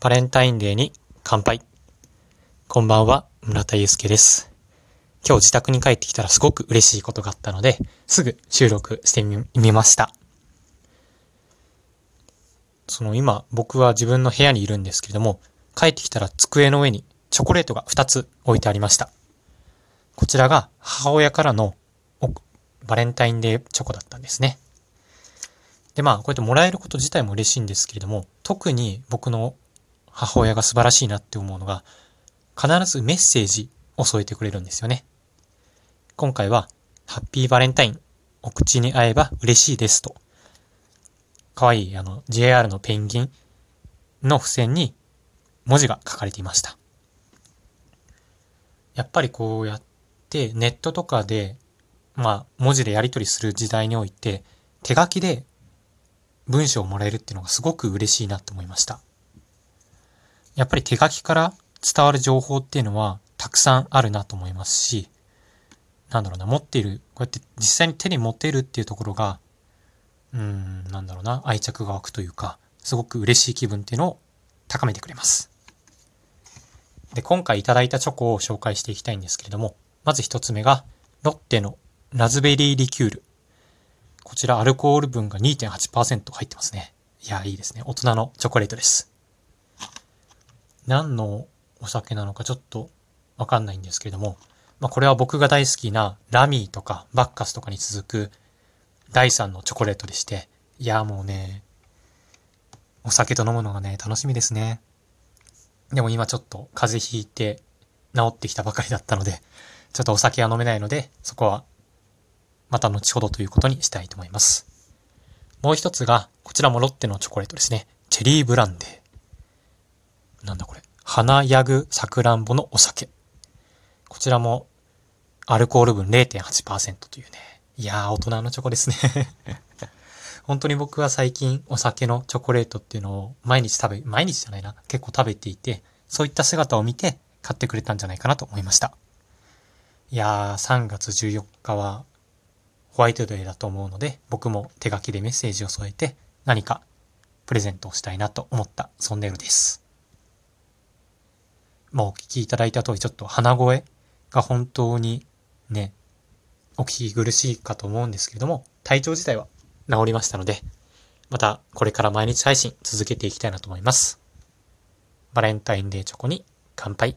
バレンタインデーに乾杯。こんばんは、村田祐介です。今日自宅に帰ってきたらすごく嬉しいことがあったので、すぐ収録してみ、ました。その今、僕は自分の部屋にいるんですけれども、帰ってきたら机の上にチョコレートが2つ置いてありました。こちらが母親からのバレンタインデーチョコだったんですね。で、まあ、こうやってもらえること自体も嬉しいんですけれども、特に僕の母親が素晴らしいなって思うのが、必ずメッセージを添えてくれるんですよね。今回は、ハッピーバレンタイン、お口に合えば嬉しいですと。かわいい、あの、JR のペンギンの付箋に文字が書かれていました。やっぱりこうやってネットとかで、まあ、文字でやり取りする時代において、手書きで文章をもらえるっていうのがすごく嬉しいなと思いました。やっぱり手書きから伝わる情報っていうのはたくさんあるなと思いますし、なんだろうな、持っている、こうやって実際に手に持てるっていうところが、うーん、なんだろうな、愛着が湧くというか、すごく嬉しい気分っていうのを高めてくれます。で、今回いただいたチョコを紹介していきたいんですけれども、まず一つ目が、ロッテのラズベリーリキュール。こちらアルコール分が2.8%入ってますね。いや、いいですね。大人のチョコレートです。何のお酒なのかちょっとわかんないんですけれども、まあこれは僕が大好きなラミーとかバッカスとかに続く第3のチョコレートでして、いや、もうね、お酒と飲むのがね、楽しみですね。でも今ちょっと風邪ひいて治ってきたばかりだったので、ちょっとお酒は飲めないので、そこはまた後ほどということにしたいと思います。もう一つが、こちらもロッテのチョコレートですね。チェリーブランデー。なんだこれ。花ヤグさくらんぼのお酒。こちらもアルコール分0.8%というね。いやー、大人のチョコですね。本当に僕は最近お酒のチョコレートっていうのを毎日食べ、毎日じゃないな。結構食べていて、そういった姿を見て買ってくれたんじゃないかなと思いました。いやー、3月14日はホワイトデーだと思うので、僕も手書きでメッセージを添えて何かプレゼントをしたいなと思った、そんな夜です。まあお聞きいただいた通りちょっと鼻声が本当にね、お聞き苦しいかと思うんですけれども、体調自体は治りましたので、またこれから毎日配信続けていきたいなと思います。バレンタインデーチョコに乾杯。